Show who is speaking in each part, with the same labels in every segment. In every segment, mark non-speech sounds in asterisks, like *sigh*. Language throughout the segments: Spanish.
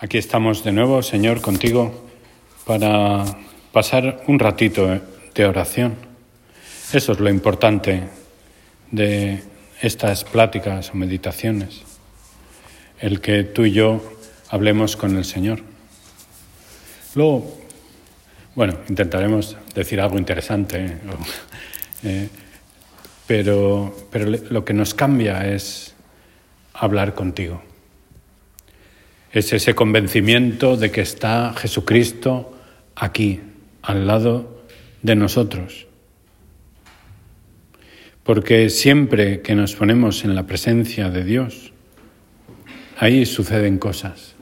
Speaker 1: Aquí estamos de nuevo, Señor, contigo para pasar un ratito de oración. Eso es lo importante de estas pláticas o meditaciones, el que tú y yo hablemos con el Señor. Luego, bueno, intentaremos decir algo interesante, eh, *laughs* pero, pero lo que nos cambia es hablar contigo. Es ese convencimiento de que está Jesucristo aquí, al lado de nosotros. Porque siempre que nos ponemos en la presencia de Dios, ahí suceden cosas.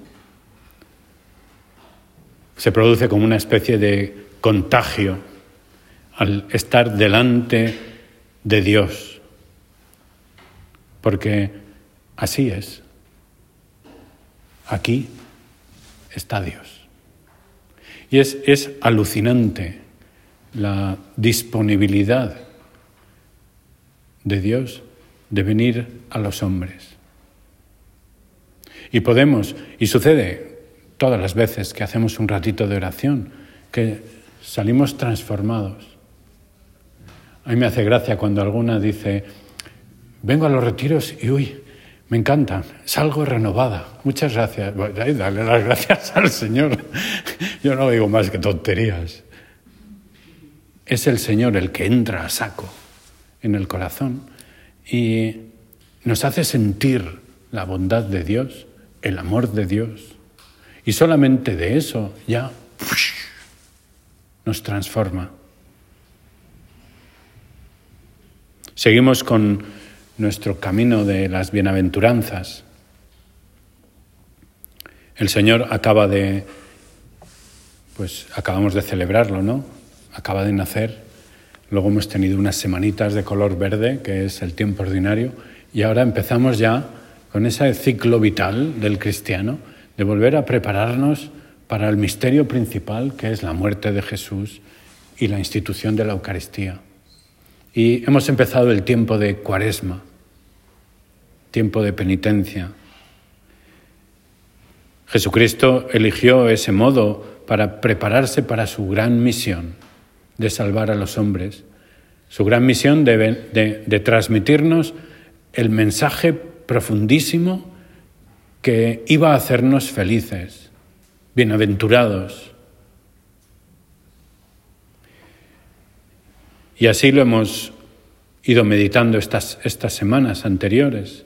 Speaker 1: Se produce como una especie de contagio al estar delante de Dios. Porque así es. Aquí está Dios. Y es, es alucinante la disponibilidad de Dios de venir a los hombres. Y podemos, y sucede todas las veces que hacemos un ratito de oración, que salimos transformados. A mí me hace gracia cuando alguna dice, vengo a los retiros y uy, me encanta, salgo renovada. Muchas gracias. Dale las gracias al Señor. *laughs* Yo no digo más que tonterías. Es el Señor el que entra a saco en el corazón y nos hace sentir la bondad de Dios, el amor de Dios. Y solamente de eso ya nos transforma. Seguimos con nuestro camino de las bienaventuranzas. El Señor acaba de, pues acabamos de celebrarlo, ¿no? Acaba de nacer. Luego hemos tenido unas semanitas de color verde, que es el tiempo ordinario, y ahora empezamos ya con ese ciclo vital del cristiano de volver a prepararnos para el misterio principal, que es la muerte de Jesús y la institución de la Eucaristía. Y hemos empezado el tiempo de cuaresma, tiempo de penitencia. Jesucristo eligió ese modo para prepararse para su gran misión de salvar a los hombres, su gran misión de, transmitirnos el mensaje profundísimo que iba a hacernos felices, bienaventurados, Y así lo hemos ido meditando estas, estas semanas anteriores.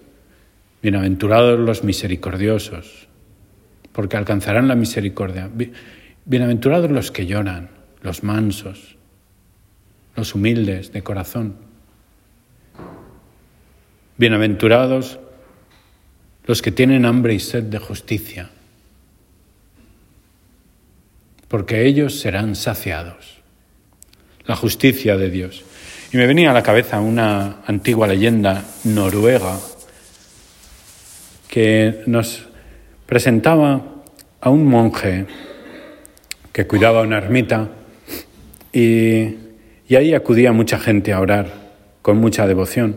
Speaker 1: Bienaventurados los misericordiosos, porque alcanzarán la misericordia. Bienaventurados los que lloran, los mansos, los humildes de corazón. Bienaventurados los que tienen hambre y sed de justicia, porque ellos serán saciados la justicia de Dios. Y me venía a la cabeza una antigua leyenda noruega que nos presentaba a un monje que cuidaba una ermita y, y ahí acudía mucha gente a orar con mucha devoción.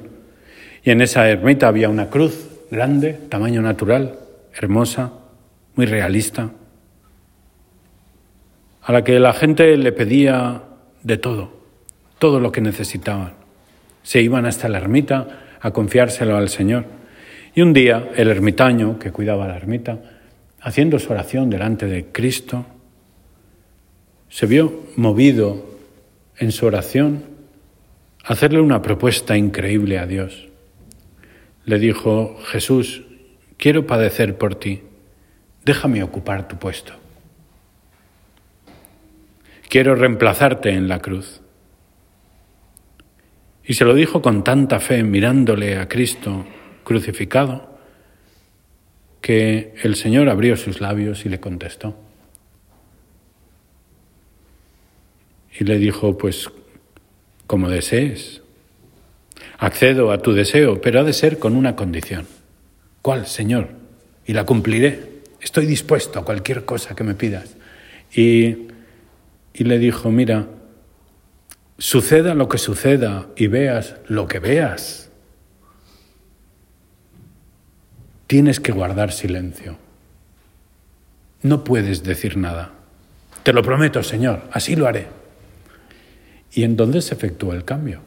Speaker 1: Y en esa ermita había una cruz grande, tamaño natural, hermosa, muy realista, a la que la gente le pedía de todo, todo lo que necesitaban. Se iban hasta la ermita a confiárselo al Señor. Y un día el ermitaño que cuidaba la ermita, haciendo su oración delante de Cristo, se vio movido en su oración a hacerle una propuesta increíble a Dios. Le dijo, Jesús, quiero padecer por ti, déjame ocupar tu puesto. Quiero reemplazarte en la cruz. Y se lo dijo con tanta fe, mirándole a Cristo crucificado, que el Señor abrió sus labios y le contestó. Y le dijo, pues, como desees, accedo a tu deseo, pero ha de ser con una condición. ¿Cuál, Señor? Y la cumpliré. Estoy dispuesto a cualquier cosa que me pidas. Y y le dijo, mira, suceda lo que suceda y veas lo que veas, tienes que guardar silencio. no puedes decir nada. Te lo prometo, Señor, así lo haré. Y entonces se efectuó el cambio.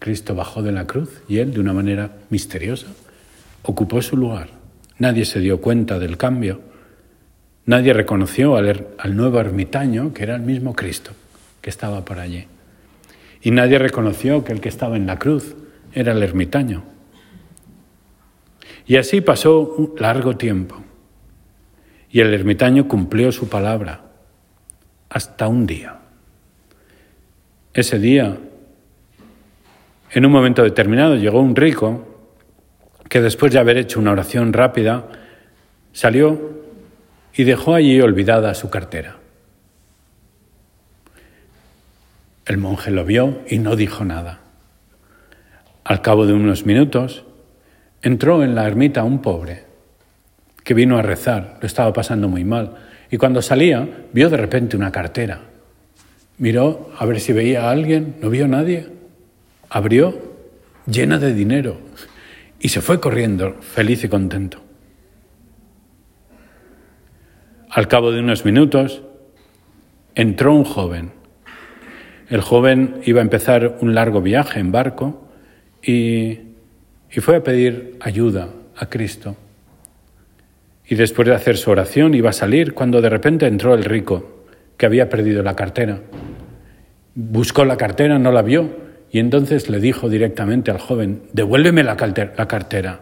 Speaker 1: Cristo bajó de la cruz y él, de una manera misteriosa, ocupó su lugar. Nadie se dio cuenta del cambio. Nadie reconoció al, al, nuevo ermitaño, que era el mismo Cristo, que estaba por allí. Y nadie reconoció que el que estaba en la cruz era el ermitaño. Y así pasó un largo tiempo. Y el ermitaño cumplió su palabra hasta un día. Ese día, en un momento determinado, llegó un rico que después de haber hecho una oración rápida, salió y dejó allí olvidada su cartera. El monje lo vio y no dijo nada. Al cabo de unos minutos, entró en la ermita un pobre que vino a rezar, lo estaba pasando muy mal, y cuando salía vio de repente una cartera. Miró a ver si veía a alguien, no vio a nadie. Abrió, llena de dinero, y se fue corriendo, feliz y contento. Al cabo de unos minutos, entró un joven el joven iba a empezar un largo viaje en barco y, fue a pedir ayuda a Cristo. Y después de hacer su oración iba a salir cuando de repente entró el rico que había perdido la cartera. Buscó la cartera, no la vio y entonces le dijo directamente al joven, devuélveme la, cartera.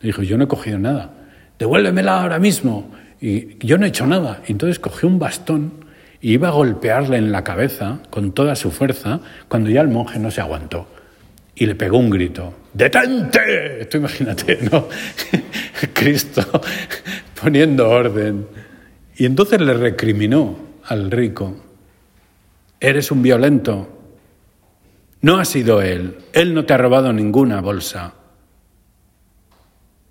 Speaker 1: Le dijo, yo no he cogido nada, devuélvemela ahora mismo. Y yo no he hecho nada. Y entonces cogió un bastón y iba a golpearle en la cabeza con toda su fuerza cuando ya el monje no se aguantó y le pegó un grito, ¡detente! Tú imagínate, ¿no? *laughs* Cristo poniendo orden. Y entonces le recriminó al rico, eres un violento, no ha sido él, él no te ha robado ninguna bolsa.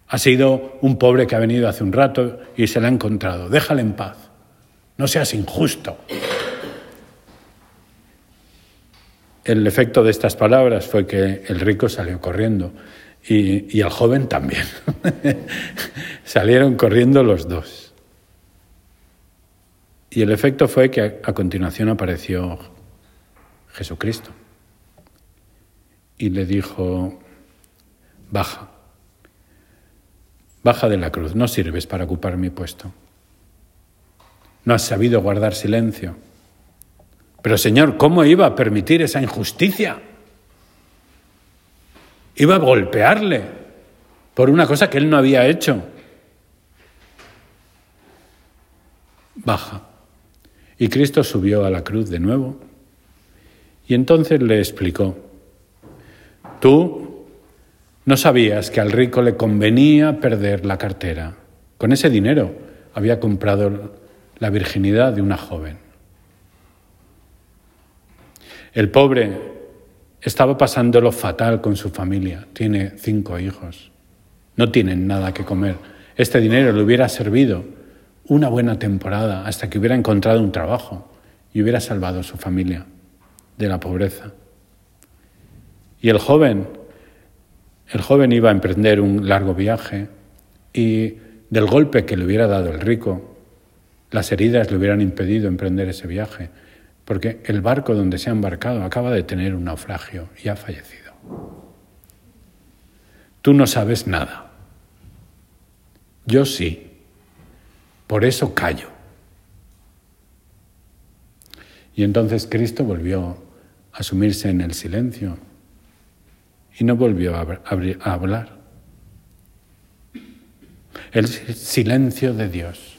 Speaker 1: Ha sido un pobre que ha venido hace un rato y se la ha encontrado, déjale en paz. No seas injusto. El efecto de estas palabras fue que el rico salió corriendo y, el joven también. *laughs* Salieron corriendo los dos. Y el efecto fue que a continuación apareció Jesucristo y le dijo, baja, baja de la cruz, no sirves para ocupar mi puesto. No has sabido guardar silencio. Pero Señor, ¿cómo iba a permitir esa injusticia? Iba a golpearle por una cosa que él no había hecho. Baja. Y Cristo subió a la cruz de nuevo y entonces le explicó, tú no sabías que al rico le convenía perder la cartera. Con ese dinero había comprado la virginidad de una joven. El pobre estaba pasándolo fatal con su familia, tiene cinco hijos, no tienen nada que comer. Este dinero le hubiera servido una buena temporada hasta que hubiera encontrado un trabajo y hubiera salvado a su familia de la pobreza. Y el joven, el joven iba a emprender un largo viaje y del golpe que le hubiera dado el rico, las heridas le hubieran impedido emprender ese viaje, porque el barco donde se ha embarcado acaba de tener un naufragio y ha fallecido. Tú no sabes nada. Yo sí. Por eso callo. Y entonces Cristo volvió a sumirse en el silencio y no volvió a, hablar. El silencio de Dios.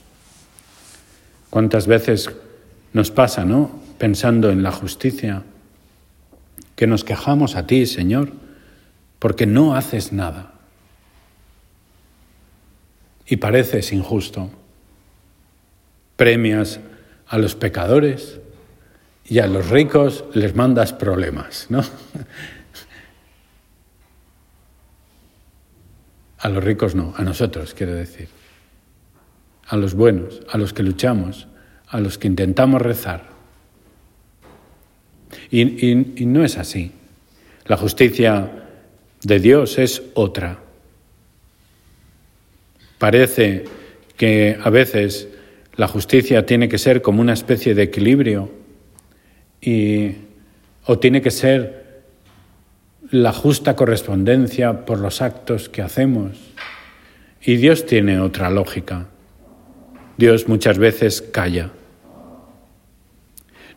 Speaker 1: ¿Cuántas veces nos pasa, no? Pensando en la justicia, que nos quejamos a ti, Señor, porque no haces nada. Y pareces injusto. Premias a los pecadores y a los ricos les mandas problemas, ¿no? A los ricos no, a nosotros, quiero decir a los buenos, a los que luchamos, a los que intentamos rezar. Y, no es así. La justicia de Dios es otra. Parece que a veces La justicia tiene que ser como una especie de equilibrio y, o tiene que ser la justa correspondencia por los actos que hacemos. Y Dios tiene otra lógica. Dios muchas veces calla.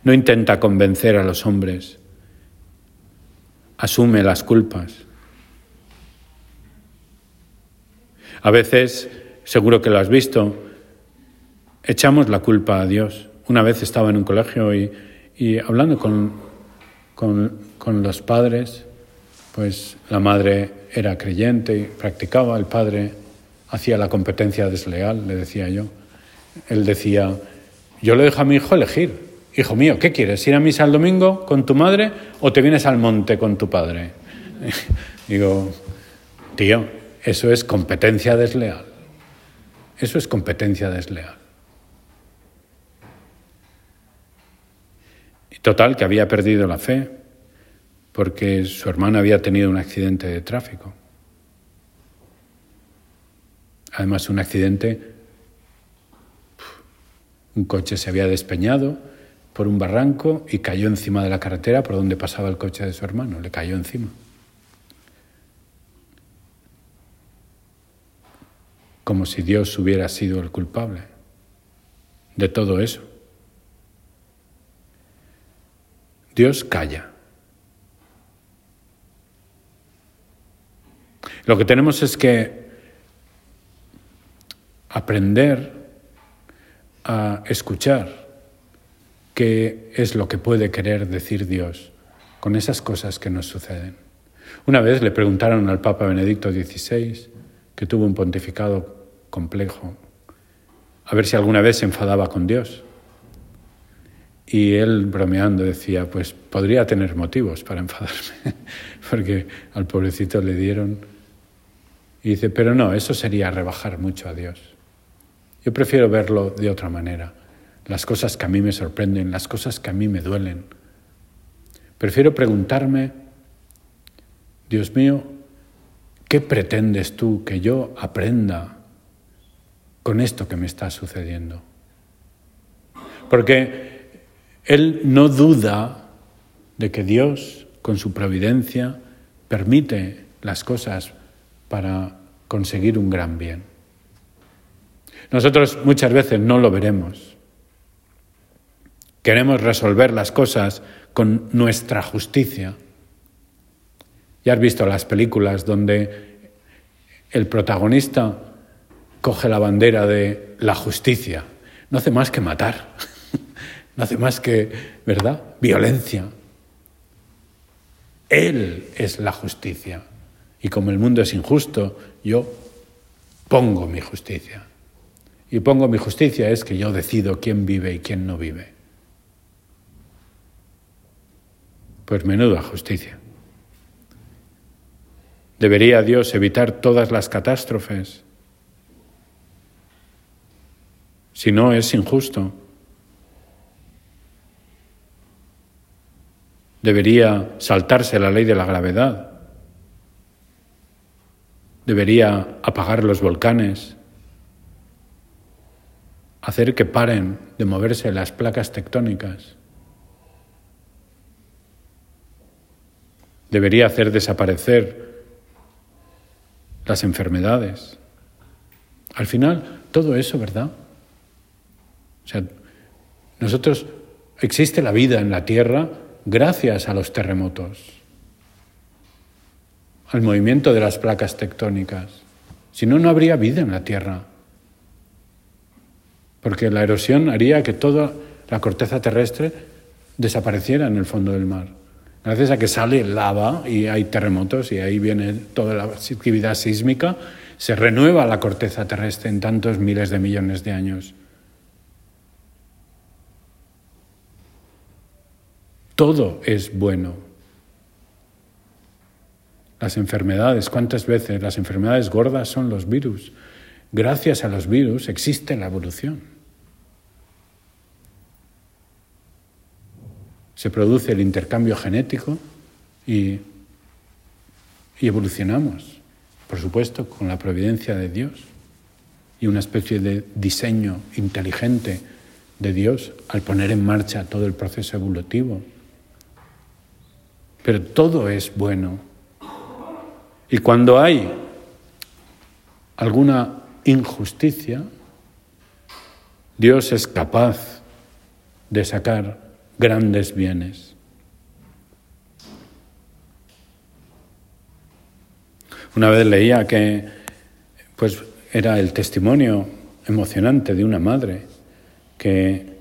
Speaker 1: No intenta convencer a los hombres. Asume las culpas. A veces, seguro que lo has visto, echamos la culpa a Dios. Una vez estaba en un colegio y, hablando con, con, los padres, pues la madre era creyente y practicaba, el padre hacía la competencia desleal, le decía yo. Él decía, yo le dejo a mi hijo elegir. Hijo mío, ¿qué quieres? ¿Ir a misa el domingo con tu madre o te vienes al monte con tu padre? *laughs* Digo, tío, eso es competencia desleal. Eso es competencia desleal. Total, que había perdido la fe porque su hermana había tenido un accidente de tráfico. Además, un accidente, un coche se había despeñado por un barranco y cayó encima de la carretera por donde pasaba el coche de su hermano, le cayó encima. Como si Dios hubiera sido el culpable de todo eso. Dios calla. Lo que tenemos es que aprender a escuchar qué es lo que puede querer decir Dios con esas cosas que nos suceden. Una vez le preguntaron al Papa Benedicto XVI, que tuvo un pontificado complejo, a ver si alguna vez se enfadaba con Dios. Y él, bromeando, decía, pues podría tener motivos para enfadarme, *laughs* porque al pobrecito le dieron. Y dice, pero no, eso sería rebajar mucho a Dios. Yo prefiero verlo de otra manera. Las cosas que a mí me sorprenden, las cosas que a mí me duelen. Prefiero preguntarme, Dios mío, ¿qué pretendes tú que yo aprenda con esto que me está sucediendo? Porque él no duda de que Dios, con su providencia, permite las cosas para conseguir un gran bien. Nosotros muchas veces no lo veremos. Queremos resolver las cosas con nuestra justicia. Ya has visto las películas donde el protagonista coge la bandera de la justicia. No hace más que matar. *laughs* No hace más que, ¿verdad? Violencia. Él es la justicia. Y como el mundo es injusto, yo pongo mi justicia. Y pongo mi justicia es que yo decido quién vive y quién no vive. Pues menuda justicia. ¿Debería Dios evitar todas las catástrofes? Si no, es injusto. debería saltarse la ley de la gravedad, debería apagar los volcanes, hacer que paren de moverse las placas tectónicas, debería hacer desaparecer las enfermedades. Al final, todo eso, ¿verdad? O sea, nosotros, existe la vida en la Tierra gracias a los terremotos, al movimiento de las placas tectónicas. Si no, no habría vida en la Tierra, porque la erosión haría que toda la corteza terrestre desapareciera en el fondo del mar. Gracias a que sale lava y hay terremotos y ahí viene toda la actividad sísmica, se renueva la corteza terrestre en tantos miles de millones de años. Todo es bueno. Las enfermedades, ¿cuántas veces las enfermedades gordas son los virus? Gracias a los virus existe la evolución. Se produce el intercambio genético y, y evolucionamos, por supuesto, con la providencia de Dios. y una especie de diseño inteligente de Dios al poner en marcha todo el proceso evolutivo. Pero todo es bueno. Y cuando hay alguna injusticia, Dios es capaz de sacar grandes bienes. Una vez leía que pues era el testimonio emocionante de una madre que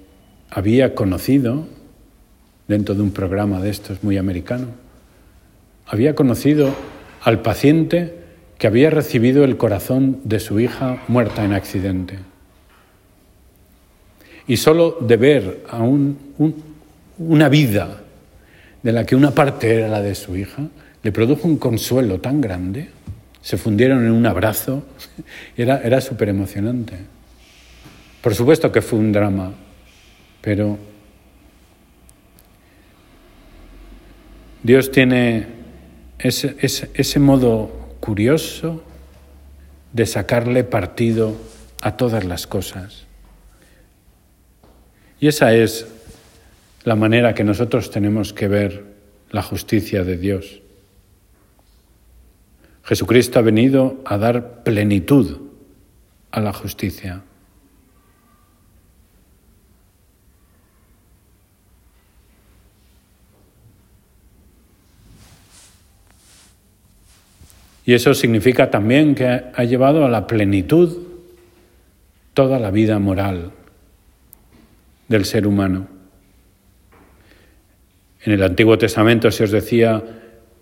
Speaker 1: había conocido dentro de un programa de estos muy americano, había conocido al paciente que había recibido el corazón de su hija muerta en accidente. Y solo de ver a una vida de la que una parte era la de su hija, le produjo un consuelo tan grande, se fundieron en un abrazo, *laughs* era, era súper emocionante. Por supuesto que fue un drama, pero Dios tiene ese, ese, modo curioso de sacarle partido a todas las cosas. Y esa es la manera que nosotros tenemos que ver la justicia de Dios. Jesucristo ha venido a dar plenitud a la justicia. Y eso significa también que ha llevado a la plenitud toda la vida moral del ser humano. En el Antiguo Testamento se os decía,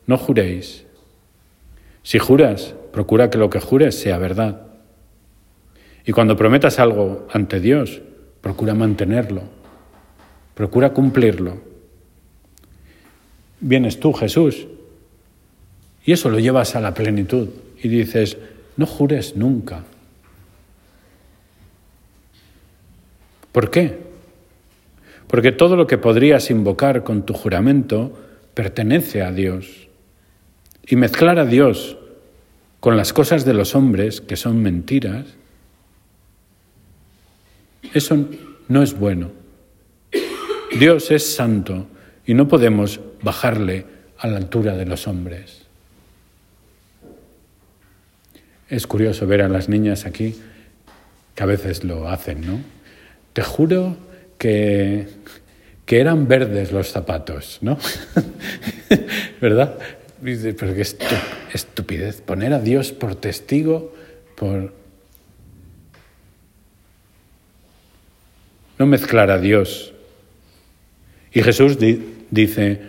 Speaker 1: no juréis. Si juras, procura que lo que jures sea verdad. Y cuando prometas algo ante Dios, procura mantenerlo, procura cumplirlo. Vienes tú, Jesús, y eso lo llevas a la plenitud y dices, no jures nunca. ¿Por qué? Porque todo lo que podrías invocar con tu juramento pertenece a Dios. Y mezclar a Dios con las cosas de los hombres, que son mentiras, eso no es bueno. Dios es santo y no podemos bajarle a la altura de los hombres. Es curioso ver a las niñas aquí, que a veces lo hacen, ¿no? Te juro que, eran verdes los zapatos, ¿no? *laughs* ¿Verdad? Pero qué estupidez, poner a Dios por testigo, por... No mezclar a Dios. Y Jesús dice,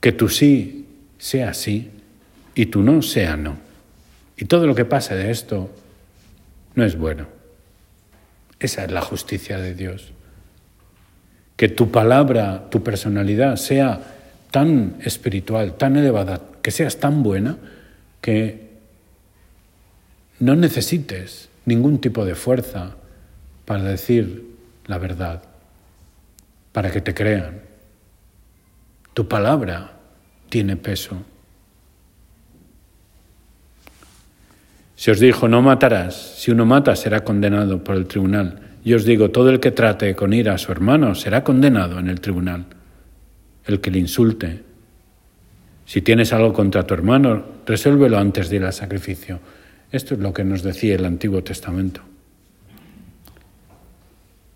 Speaker 1: que tu sí sea sí y tu no sea no. Y todo lo que pasa de esto no es bueno. Esa es la justicia de Dios. Que tu palabra, tu personalidad sea tan espiritual, tan elevada, que seas tan buena, que no necesites ningún tipo de fuerza para decir la verdad, para que te crean. Tu palabra tiene peso. Se os dijo, no matarás. Si uno mata, será condenado por el tribunal. Y os digo, todo el que trate con ira a su hermano será condenado en el tribunal. El que le insulte. Si tienes algo contra tu hermano, resuélvelo antes de ir al sacrificio. Esto es lo que nos decía el Antiguo Testamento.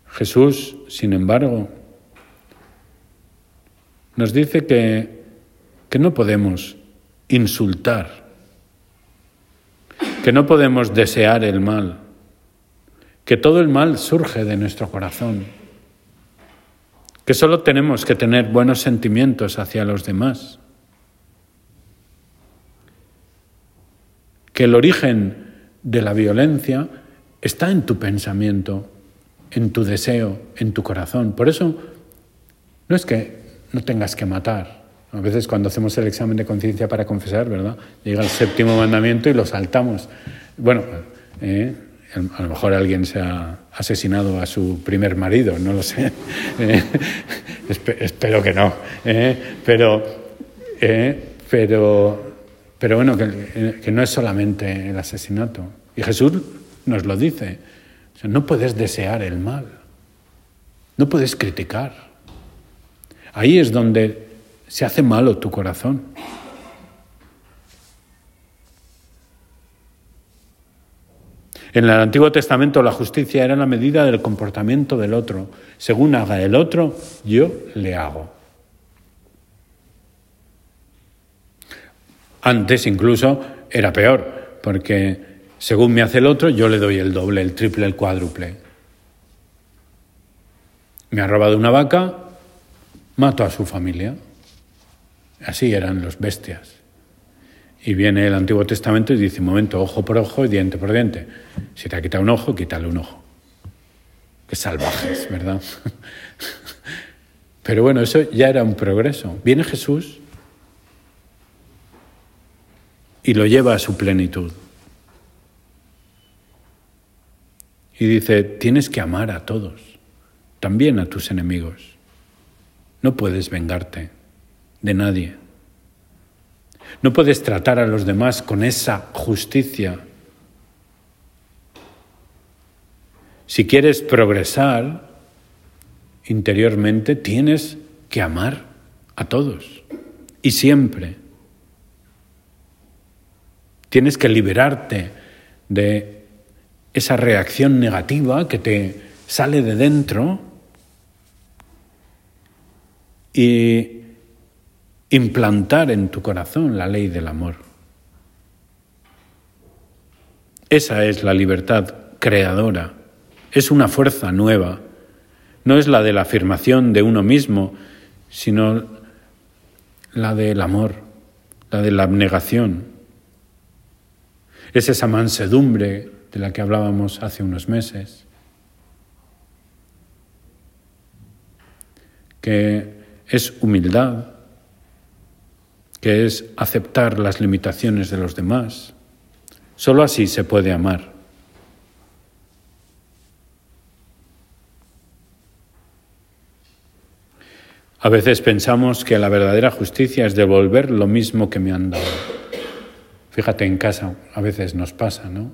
Speaker 1: Jesús, sin embargo, nos dice que, que no podemos insultar que no podemos desear el mal, que todo el mal surge de nuestro corazón, que solo tenemos que tener buenos sentimientos hacia los demás, que el origen de la violencia está en tu pensamiento, en tu deseo, en tu corazón. Por eso no es que no tengas que matar, a veces cuando hacemos el examen de conciencia para confesar, ¿verdad? Llega el séptimo mandamiento y lo saltamos. Bueno, eh, a lo mejor alguien se ha asesinado a su primer marido, no lo sé. *laughs* Eh, espero que no. Eh, pero, pero, pero bueno, que, que no es solamente el asesinato. Y Jesús nos lo dice. no puedes desear el mal, no puedes criticar. Ahí es donde se hace malo tu corazón. En el Antiguo Testamento la justicia era la medida del comportamiento del otro. Según haga el otro, yo le hago. Antes incluso era peor, porque según me hace el otro, yo le doy el doble, el triple, el cuádruple. Me ha robado una vaca, mato a su familia. Así eran los bestias. Y viene el Antiguo Testamento y dice, un momento, ojo por ojo y diente por diente. Si te ha quitado un ojo, quítale un ojo. Qué salvajes, ¿verdad? *laughs* Pero bueno, eso ya era un progreso. Viene Jesús y lo lleva a su plenitud. Y dice, tienes que amar a todos, también a tus enemigos. No puedes vengarte de nadie. No puedes tratar a los demás con esa justicia. Si quieres progresar interiormente, tienes que amar a todos y siempre. Tienes que liberarte de esa reacción negativa que te sale de dentro y implantar en tu corazón la ley del amor. Esa es la libertad creadora, es una fuerza nueva, no es la de la afirmación de uno mismo, sino la del amor, la de la abnegación. Es esa mansedumbre de la que hablábamos hace unos meses, que es humildad, que es aceptar las limitaciones de los demás. Solo así se puede amar. A veces pensamos que la verdadera justicia es devolver lo mismo que me han dado. Fíjate en casa, a veces nos pasa, ¿no?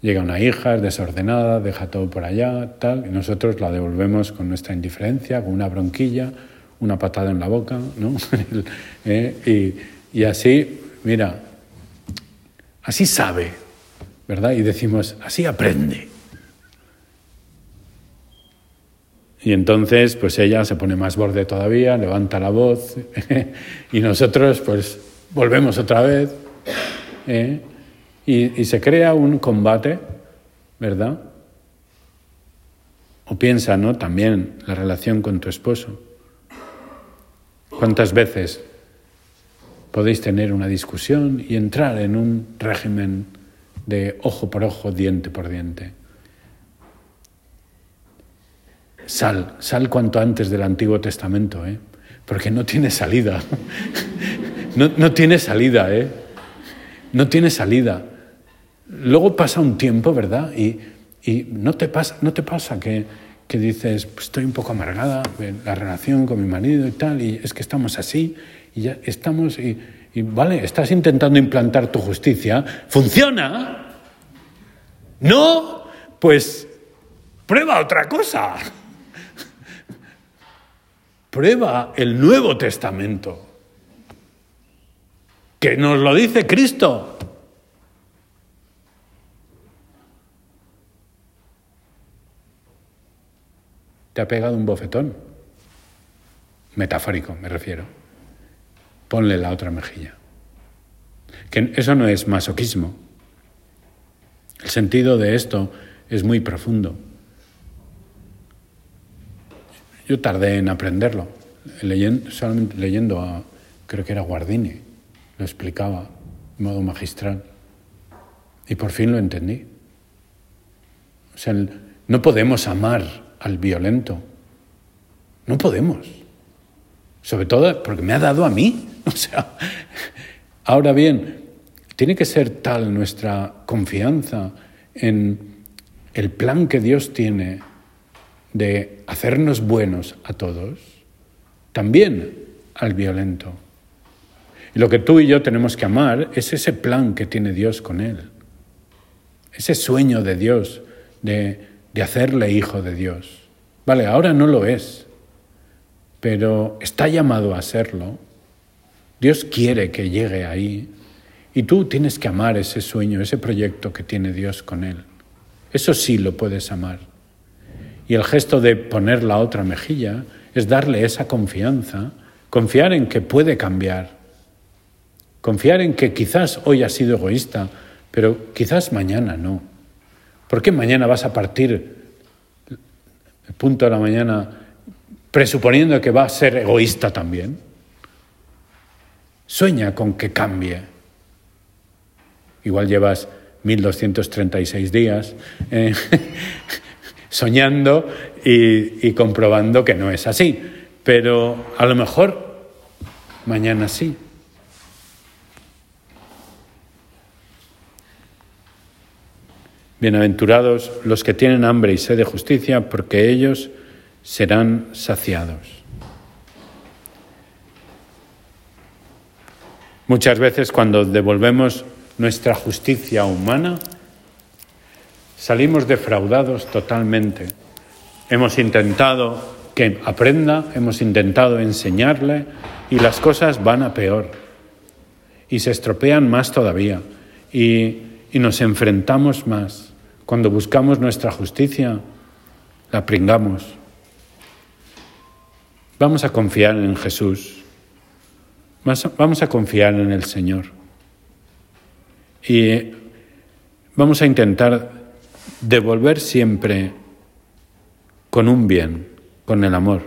Speaker 1: Llega una hija, es desordenada, deja todo por allá, tal, y nosotros la devolvemos con nuestra indiferencia, con una bronquilla, una patada en la boca, ¿no? *laughs* Eh, y, así, mira, así sabe, ¿verdad? Y decimos, así aprende. Y entonces, pues ella se pone más borde todavía, levanta la voz, *laughs* y nosotros, pues, volvemos otra vez, ¿eh? y, y se crea un combate, ¿verdad? O piensa, ¿no? También la relación con tu esposo. ¿Cuántas veces podéis tener una discusión y entrar en un régimen de ojo por ojo, diente por diente? Sal, sal cuanto antes del Antiguo Testamento, ¿eh? porque no tiene salida. *laughs* no, no tiene salida, ¿eh? No tiene salida. Luego pasa un tiempo, ¿verdad? Y, y no, te pasa, no te pasa que que dices, pues estoy un poco amargada la relación con mi marido y tal, y es que estamos así, y ya estamos, y, vale, estás intentando implantar tu justicia, ¿funciona? No, pues prueba otra cosa. Prueba el Nuevo Testamento, que nos lo dice Cristo. Te ha pegado un bofetón. Metafórico, me refiero. Ponle la otra mejilla. Que eso no es masoquismo. El sentido de esto es muy profundo. Yo tardé en aprenderlo, leyendo, solamente leyendo a, creo que era Guardini, lo explicaba de modo magistral. Y por fin lo entendí. O sea, no podemos amar al violento. No podemos. Sobre todo porque me ha dado a mí. *laughs* O sea, ahora bien, tiene que ser tal nuestra confianza en el plan que Dios tiene de hacernos buenos a todos, también al violento. Y lo que tú y yo tenemos que amar es ese plan que tiene Dios con él. ese sueño de Dios de, de hacerle hijo de Dios. Vale, ahora no lo es, pero está llamado a serlo. Dios quiere que llegue ahí y tú tienes que amar ese sueño, ese proyecto que tiene Dios con él. Eso sí lo puedes amar. Y el gesto de poner la otra mejilla es darle esa confianza, confiar en que puede cambiar, confiar en que quizás hoy has sido egoísta, pero quizás mañana no. ¿Por qué mañana vas a partir el punto de la mañana presuponiendo que va a ser egoísta también? Sueña con que cambie. Igual llevas 1236 días eh, *laughs* soñando y, y comprobando que no es así, pero a lo mejor mañana sí. Bienaventurados los que tienen hambre y sed de justicia, porque ellos serán saciados. Muchas veces cuando devolvemos nuestra justicia humana, salimos defraudados totalmente. Hemos intentado que aprenda, hemos intentado enseñarle y las cosas van a peor y se estropean más todavía y, y nos enfrentamos más. Cuando buscamos nuestra justicia, la pringamos. Vamos a confiar en Jesús. Vamos a confiar en el Señor. Y vamos a intentar devolver siempre con un bien, con el amor.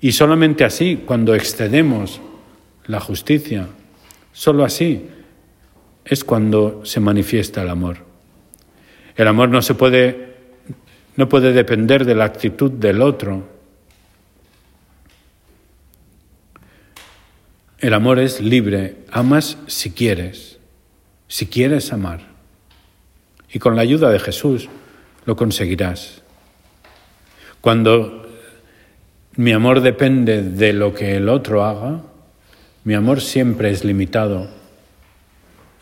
Speaker 1: Y solamente así, cuando excedemos la justicia, solo así es cuando se manifiesta el amor. El amor no se puede no puede depender de la actitud del otro. El amor es libre, amas si quieres, si quieres amar. Y con la ayuda de Jesús lo conseguirás. Cuando mi amor depende de lo que el otro haga, mi amor siempre es limitado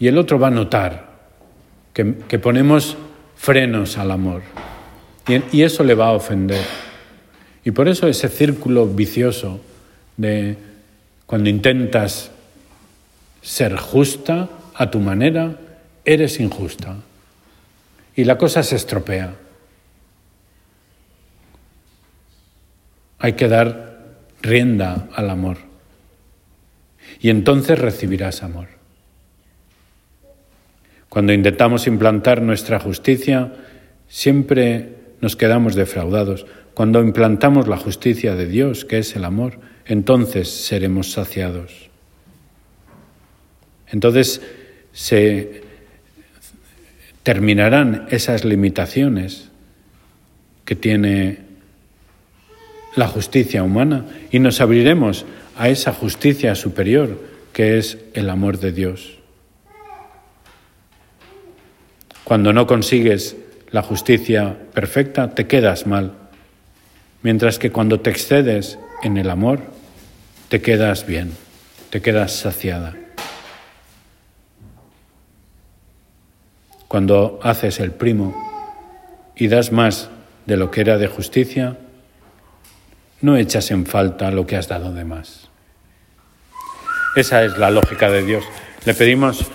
Speaker 1: y el otro va a notar que, ponemos frenos al amor y, y eso le va a ofender. Y por eso ese círculo vicioso de cuando intentas ser justa a tu manera, eres injusta. Y la cosa se estropea. Hay que dar rienda al amor. Y entonces recibirás amor. Cuando intentamos implantar nuestra justicia, siempre nos quedamos defraudados. Cuando implantamos la justicia de Dios, que es el amor, entonces seremos saciados. Entonces se terminarán esas limitaciones que tiene la justicia humana y nos abriremos a esa justicia superior que es el amor de Dios. Cuando no consigues la justicia perfecta, te quedas mal, mientras que cuando te excedes en el amor, te quedas bien, te quedas saciada. Cuando haces el primo y das más de lo que era de justicia, no echas en falta lo que has dado de más. Esa es la lógica de Dios. Le pedimos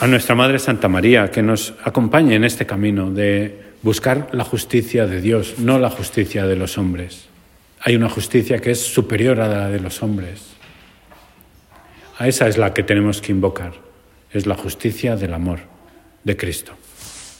Speaker 1: a nuestra Madre Santa María que nos acompañe en este camino de buscar la justicia de Dios, no la justicia de los hombres. Hay una justicia que es superior a la de los hombres. A esa es la que tenemos que invocar, es la justicia del amor de Cristo.